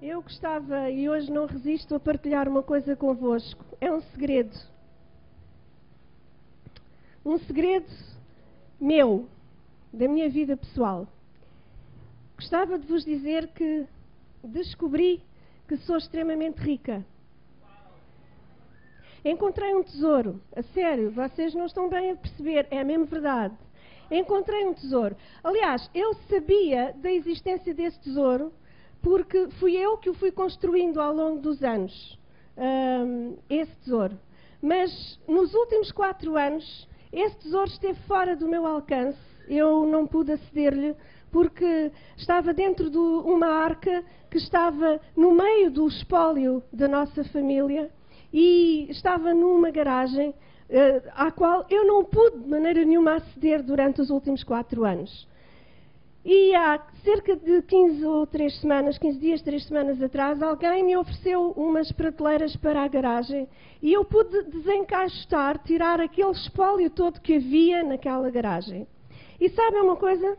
Eu gostava e hoje não resisto a partilhar uma coisa convosco. É um segredo. Um segredo meu, da minha vida pessoal. Gostava de vos dizer que descobri que sou extremamente rica. Encontrei um tesouro. A sério, vocês não estão bem a perceber, é mesmo verdade. Encontrei um tesouro. Aliás, eu sabia da existência desse tesouro porque fui eu que o fui construindo ao longo dos anos, um, esse tesouro. Mas nos últimos quatro anos, esse tesouro esteve fora do meu alcance, eu não pude aceder-lhe, porque estava dentro de uma arca que estava no meio do espólio da nossa família e estava numa garagem uh, à qual eu não pude de maneira nenhuma aceder durante os últimos quatro anos. E há cerca de 15 ou 3 semanas, 15 dias, 3 semanas atrás, alguém me ofereceu umas prateleiras para a garagem e eu pude desencaixotar, tirar aquele espólio todo que havia naquela garagem. E sabem uma coisa?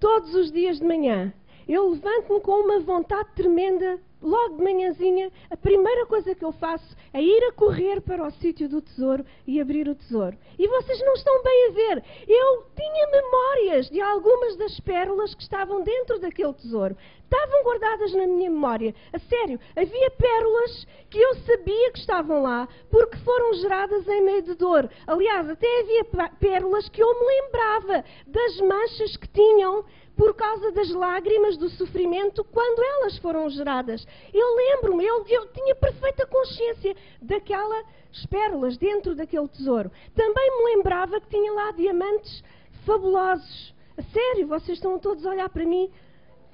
Todos os dias de manhã eu levanto-me com uma vontade tremenda logo de manhãzinha, a primeira coisa que eu faço é ir a correr para o sítio do tesouro e abrir o tesouro. E vocês não estão bem a ver. Eu tinha memórias de algumas das pérolas que estavam dentro daquele tesouro. Estavam guardadas na minha memória. A sério, havia pérolas que eu sabia que estavam lá porque foram geradas em meio de dor. Aliás, até havia pérolas que eu me lembrava das manchas que tinham por causa das lágrimas do sofrimento quando elas foram geradas. Eu lembro-me, eu, eu, tinha perfeita consciência daquelas pérolas dentro daquele tesouro. Também me lembrava que tinha lá diamantes fabulosos. A sério, vocês estão todos a olhar para mim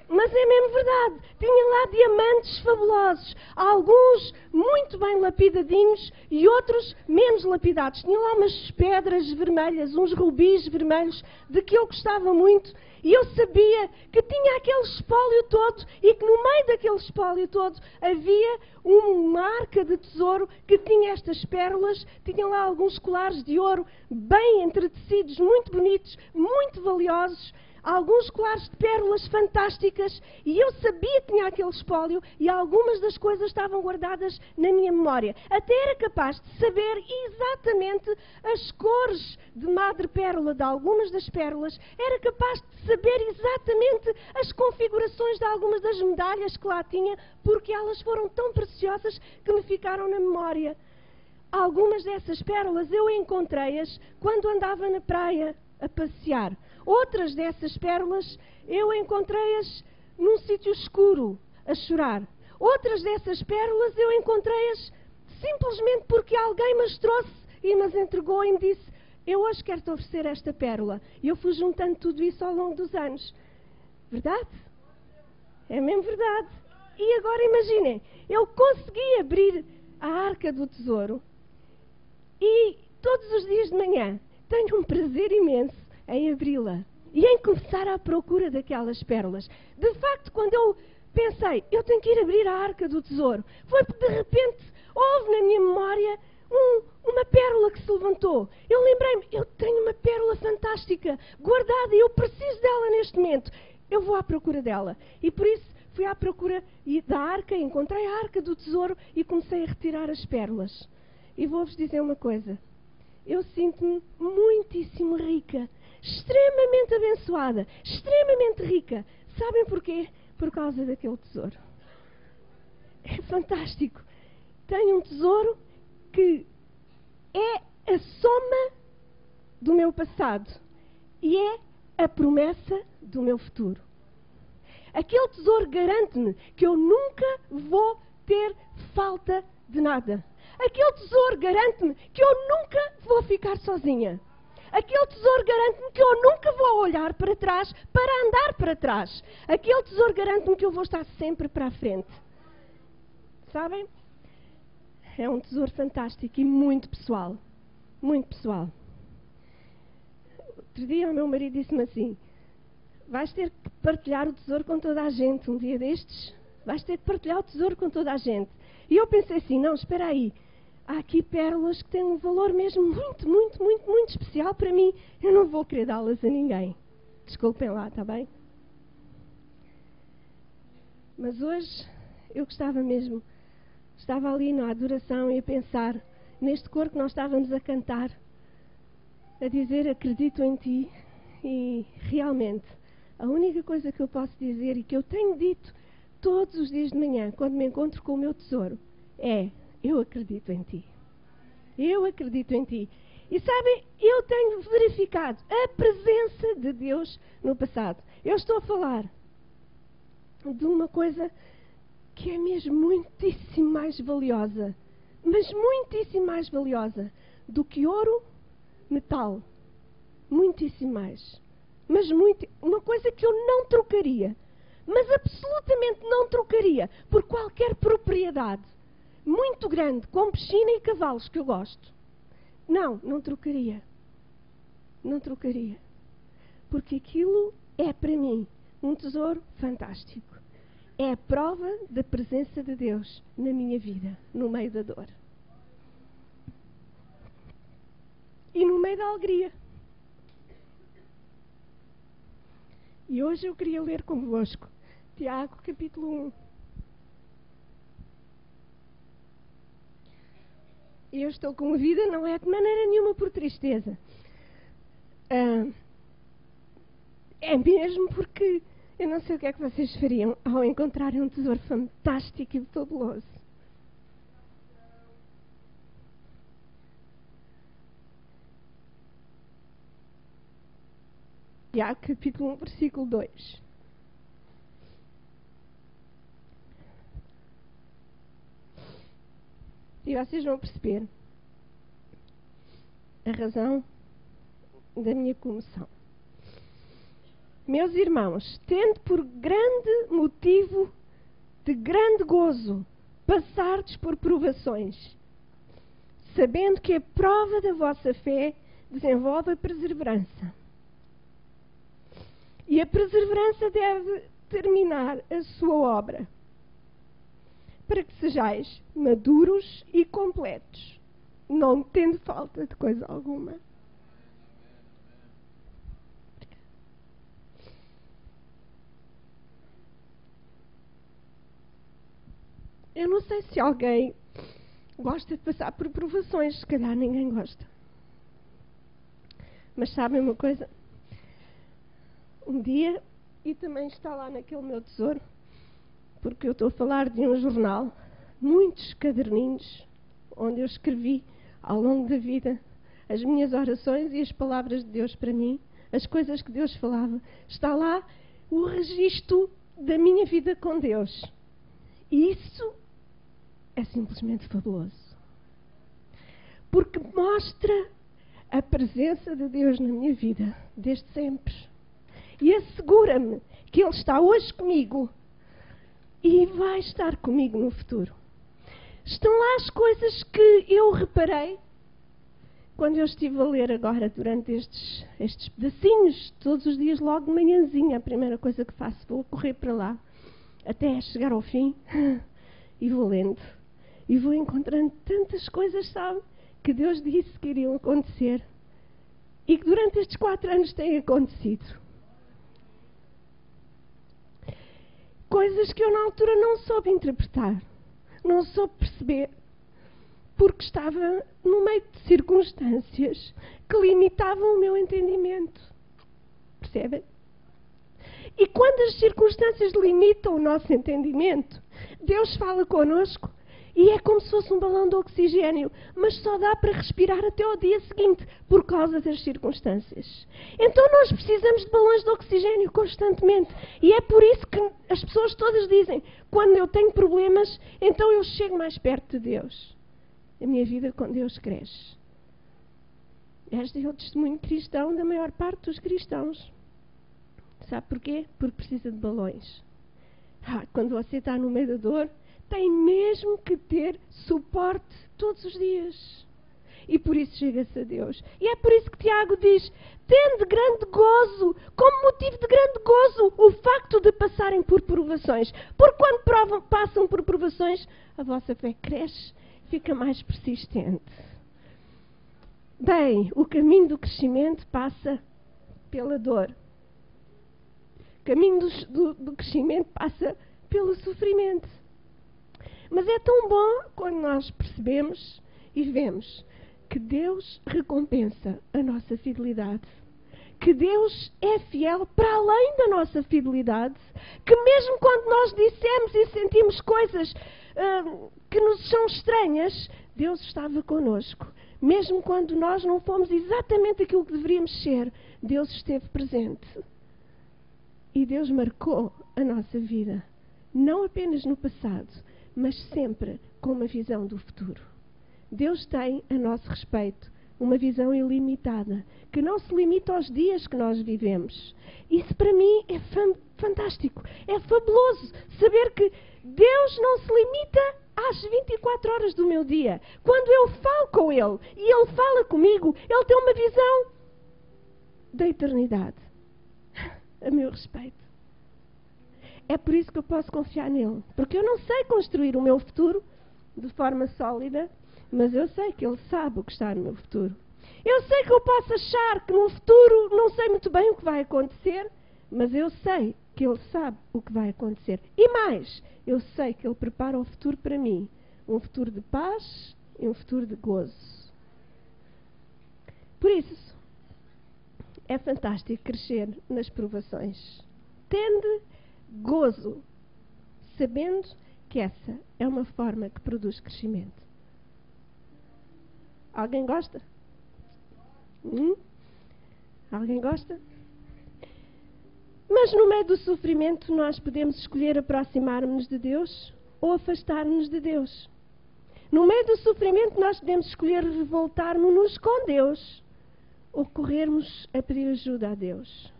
mas é mesmo verdade. Tinha lá diamantes fabulosos. Alguns muito bem lapidadinhos e outros menos lapidados. Tinha lá umas pedras vermelhas, uns rubis vermelhos, de que eu gostava muito. E eu sabia que tinha aquele espólio todo e que no meio daquele espólio todo havia uma arca de tesouro que tinha estas pérolas, tinha lá alguns colares de ouro bem entretecidos, muito bonitos, muito valiosos alguns colares de pérolas fantásticas e eu sabia que tinha aquele espólio e algumas das coisas estavam guardadas na minha memória. Até era capaz de saber exatamente as cores de madrepérola de algumas das pérolas, era capaz de saber exatamente as configurações de algumas das medalhas que lá tinha, porque elas foram tão preciosas que me ficaram na memória. Algumas dessas pérolas eu encontrei-as quando andava na praia a passear. Outras dessas pérolas eu encontrei-as num sítio escuro, a chorar. Outras dessas pérolas eu encontrei-as simplesmente porque alguém as trouxe e me as entregou e me disse: Eu hoje quero te oferecer esta pérola. E eu fui juntando tudo isso ao longo dos anos. Verdade? É mesmo verdade. E agora imaginem, eu consegui abrir a arca do tesouro e todos os dias de manhã tenho um prazer imenso em abri-la e em começar à procura daquelas pérolas. De facto, quando eu pensei, eu tenho que ir abrir a arca do tesouro, foi porque de repente houve na minha memória um, uma pérola que se levantou. Eu lembrei-me, eu tenho uma pérola fantástica, guardada, e eu preciso dela neste momento. Eu vou à procura dela. E por isso fui à procura da arca, encontrei a arca do tesouro e comecei a retirar as pérolas. E vou-vos dizer uma coisa. Eu sinto-me muitíssimo rica extremamente abençoada, extremamente rica. Sabem porquê? Por causa daquele tesouro. É fantástico. Tenho um tesouro que é a soma do meu passado e é a promessa do meu futuro. Aquele tesouro garante-me que eu nunca vou ter falta de nada. Aquele tesouro garante-me que eu nunca vou ficar sozinha. Aquele tesouro garante-me que eu nunca vou olhar para trás para andar para trás. Aquele tesouro garante-me que eu vou estar sempre para a frente. Sabem? É um tesouro fantástico e muito pessoal. Muito pessoal. Outro dia o meu marido disse-me assim: Vais ter que partilhar o tesouro com toda a gente um dia destes. Vais ter que partilhar o tesouro com toda a gente. E eu pensei assim: Não, espera aí há aqui pérolas que têm um valor mesmo muito, muito, muito, muito especial para mim. Eu não vou querer dá-las a ninguém. Desculpem lá, está bem? Mas hoje eu gostava mesmo. Estava ali na adoração e a pensar neste coro que nós estávamos a cantar, a dizer acredito em ti e realmente a única coisa que eu posso dizer e que eu tenho dito todos os dias de manhã, quando me encontro com o meu tesouro, é: Eu acredito em ti. Eu acredito em ti. E sabem, eu tenho verificado a presença de Deus no passado. Eu estou a falar de uma coisa que é mesmo muitíssimo mais valiosa, mas muitíssimo mais valiosa do que ouro, metal. Muitíssimo mais. Mas muito, uma coisa que eu não trocaria, mas absolutamente não trocaria por qualquer propriedade muito grande, com piscina e cavalos que eu gosto. Não, não trocaria. Não trocaria. Porque aquilo é para mim um tesouro fantástico é a prova da presença de Deus na minha vida, no meio da dor. E no meio da alegria. E hoje eu queria ler convosco Tiago, capítulo 1. Eu estou com a vida, não é de maneira nenhuma por tristeza. Ah, é mesmo porque eu não sei o que é que vocês fariam ao encontrarem um tesouro fantástico e fabuloso. Tiago, capítulo 1, versículo 2. E vocês vão perceber a razão da minha comoção. Meus irmãos, tendo por grande motivo de grande gozo passardes por provações, sabendo que a prova da vossa fé desenvolve a perseverança. E a perseverança deve terminar a sua obra, para que sejais maduros e completos, não tendo falta de coisa alguma. Eu não sei se alguém gosta de passar por provações, se calhar ninguém gosta. Mas sabem uma coisa? Um dia, e também está lá naquele meu tesouro, porque eu estou a falar de um jornal, muitos caderninhos, onde eu escrevi ao longo da vida as minhas orações e as palavras de Deus para mim, as coisas que Deus falava. Está lá o registro da minha vida com Deus. E isso é simplesmente fabuloso. Porque mostra a presença de Deus na minha vida, desde sempre. E assegura-me que Ele está hoje comigo e vai estar comigo no futuro. Estão lá as coisas que eu reparei quando eu estive a ler agora durante estes, estes pedacinhos, todos os dias, logo de manhãzinha, a primeira coisa que faço, vou correr para lá, até chegar ao fim, e vou lendo e vou encontrando tantas coisas, sabe, que Deus disse que iriam acontecer e que durante estes quatro anos têm acontecido. Coisas que eu na altura não soube interpretar, não soube perceber, porque estava no meio de circunstâncias que limitavam o meu entendimento. Percebem? E quando as circunstâncias limitam o nosso entendimento, Deus fala connosco e é como se fosse um balão de oxigênio, mas só dá para respirar até ao dia seguinte, por causa das circunstâncias. Então nós precisamos de balões de oxigênio constantemente. E é por isso que as pessoas todas dizem: quando eu tenho problemas, então eu chego mais perto de Deus. A minha vida com Deus cresce. Este é o testemunho cristão da maior parte dos cristãos. Sabe porquê? Porque precisa de balões. Ah, quando você está no meio da dor, tem mesmo que ter suporte todos os dias. E por isso chega-se a Deus. E é por isso que Tiago diz: tende grande gozo, como motivo de grande gozo, o facto de passarem por provações. Porque quando provam, passam por provações, a vossa fé cresce, fica mais persistente. Bem, o caminho do crescimento passa pela dor. O caminho do, do, do crescimento passa pelo sofrimento. Mas é tão bom quando nós percebemos e vemos que Deus recompensa a nossa fidelidade. Que Deus é fiel para além da nossa fidelidade. Que mesmo quando nós dissemos e sentimos coisas uh, que nos são estranhas, Deus estava conosco. Mesmo quando nós não fomos exatamente aquilo que deveríamos ser, Deus esteve presente. E Deus marcou a nossa vida. Não apenas no passado, mas sempre com uma visão do futuro. Deus tem a nosso respeito uma visão ilimitada, que não se limita aos dias que nós vivemos. Isso para mim é fantástico, é fabuloso saber que Deus não se limita às 24 horas do meu dia. Quando eu falo com Ele e Ele fala comigo, Ele tem uma visão da eternidade. A meu respeito. É por isso que eu posso confiar nele. Porque eu não sei construir o meu futuro de forma sólida, mas eu sei que ele sabe o que está no meu futuro. Eu sei que eu posso achar que no futuro não sei muito bem o que vai acontecer, mas eu sei que ele sabe o que vai acontecer. E mais, eu sei que ele prepara o futuro para mim um futuro de paz e um futuro de gozo. Por isso, é fantástico crescer nas provações. Tende gozo, sabendo que essa é uma forma que produz crescimento. Alguém gosta? Hum? Alguém gosta? Mas no meio do sofrimento nós podemos escolher aproximar-nos de Deus ou afastar-nos de Deus. No meio do sofrimento nós podemos escolher revoltar-nos com Deus ou corrermos a pedir ajuda a Deus.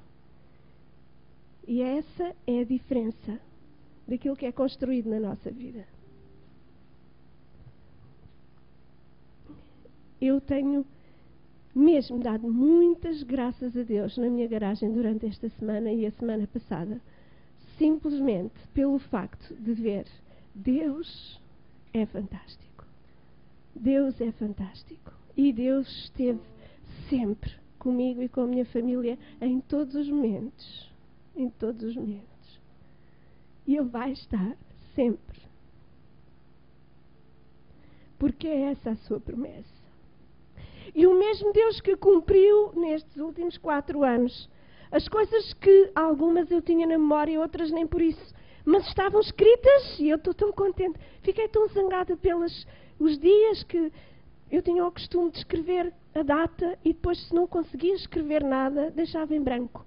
E essa é a diferença daquilo que é construído na nossa vida. Eu tenho mesmo dado muitas graças a Deus na minha garagem durante esta semana e a semana passada, simplesmente pelo facto de ver Deus é fantástico. Deus é fantástico. E Deus esteve sempre comigo e com a minha família em todos os momentos. Em todos os momentos. E Ele vai estar sempre. Porque é essa a sua promessa. E o mesmo Deus que cumpriu nestes últimos quatro anos. As coisas que algumas eu tinha na memória e outras nem por isso. Mas estavam escritas e eu estou tão contente. Fiquei tão zangada pelos os dias que eu tinha o costume de escrever a data e depois, se não conseguia escrever nada, deixava em branco.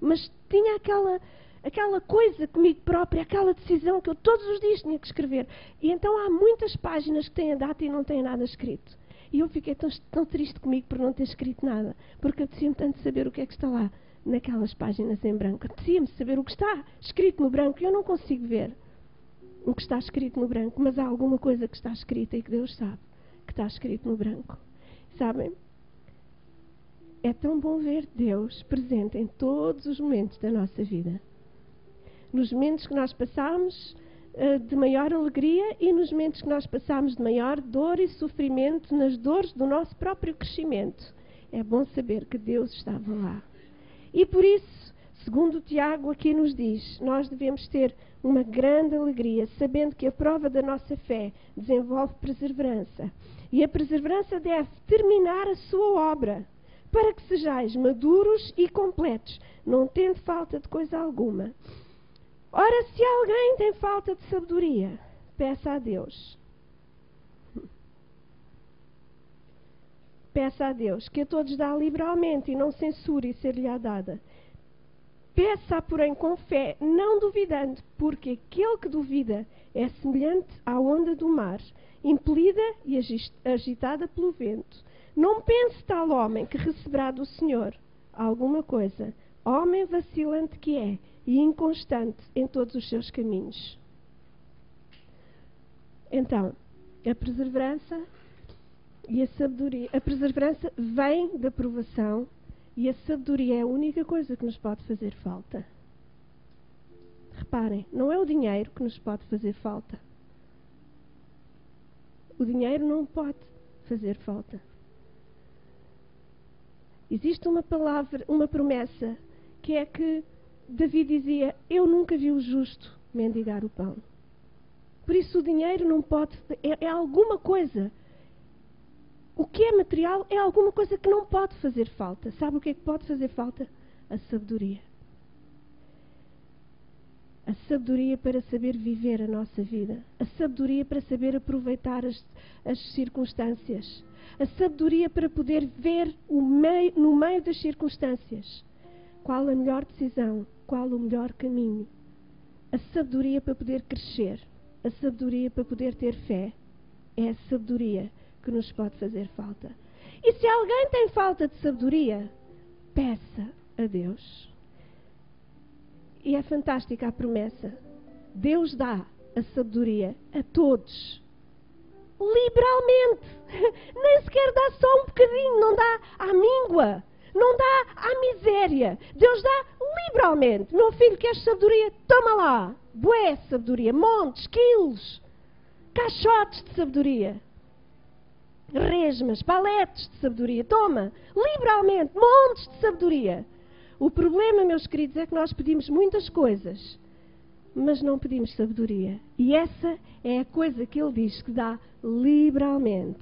Mas tinha aquela, aquela coisa comigo própria, aquela decisão que eu todos os dias tinha que escrever. E então há muitas páginas que têm a data e não têm nada escrito. E eu fiquei tão, tão triste comigo por não ter escrito nada, porque apetecia-me tanto saber o que é que está lá naquelas páginas em branco. Apetecia-me saber o que está escrito no branco e eu não consigo ver o que está escrito no branco, mas há alguma coisa que está escrita e que Deus sabe que está escrito no branco. Sabem? É tão bom ver Deus presente em todos os momentos da nossa vida. Nos momentos que nós passamos eh, de maior alegria e nos momentos que nós passamos de maior dor e sofrimento, nas dores do nosso próprio crescimento. É bom saber que Deus estava lá. E por isso, segundo Tiago aqui nos diz, nós devemos ter uma grande alegria, sabendo que a prova da nossa fé desenvolve perseverança. E a perseverança deve terminar a sua obra, para que sejais maduros e completos, não tendo falta de coisa alguma. Ora, se alguém tem falta de sabedoria, peça a Deus. Peça a Deus, que a todos dá liberalmente e não censure e ser-lhe dada. Peça, porém, com fé, não duvidando, porque aquele que duvida é semelhante à onda do mar, impelida e agitada pelo vento. Não pense tal homem que receberá do Senhor alguma coisa, homem vacilante que é e inconstante em todos os seus caminhos. Então, a perseverança e a sabedoria. A perseverança vem da provação e a sabedoria é a única coisa que nos pode fazer falta. Reparem, não é o dinheiro que nos pode fazer falta. O dinheiro não pode fazer falta. Existe uma palavra, uma promessa, que é que Davi dizia: Eu nunca vi o justo mendigar o pão. Por isso o dinheiro não pode. É, é alguma coisa. O que é material é alguma coisa que não pode fazer falta. Sabe o que é que pode fazer falta? A sabedoria. A sabedoria para saber viver a nossa vida. A sabedoria para saber aproveitar as, as circunstâncias. A sabedoria para poder ver meio, no meio das circunstâncias qual a melhor decisão, qual o melhor caminho. A sabedoria para poder crescer. A sabedoria para poder ter fé. É a sabedoria que nos pode fazer falta. E se alguém tem falta de sabedoria, peça a Deus. E é fantástica a promessa. Deus dá a sabedoria a todos. Liberalmente. Nem sequer dá só um bocadinho, não dá à míngua, não dá à miséria. Deus dá liberalmente. Meu filho, queres sabedoria? Toma lá. Bué sabedoria, montes, quilos, caixotes de sabedoria resmas, paletes de sabedoria. Toma, liberalmente, montes de sabedoria. O problema, meus queridos, é que nós pedimos muitas coisas, mas não pedimos sabedoria. E essa é a coisa que ele diz que dá liberalmente.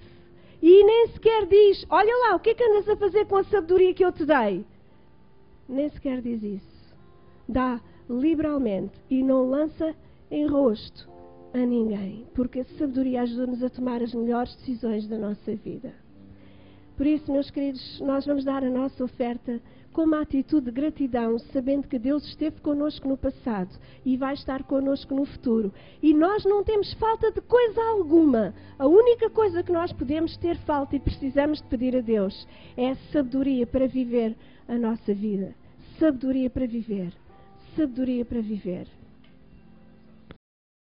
E nem sequer diz: Olha lá, o que é que andas a fazer com a sabedoria que eu te dei? Nem sequer diz isso. Dá liberalmente e não lança em rosto a ninguém, porque a sabedoria ajuda-nos a tomar as melhores decisões da nossa vida. Por isso, meus queridos, nós vamos dar a nossa oferta com uma atitude de gratidão, sabendo que Deus esteve connosco no passado e vai estar connosco no futuro. E nós não temos falta de coisa alguma. A única coisa que nós podemos ter falta e precisamos de pedir a Deus é sabedoria para viver a nossa vida. Sabedoria para viver. Sabedoria para viver.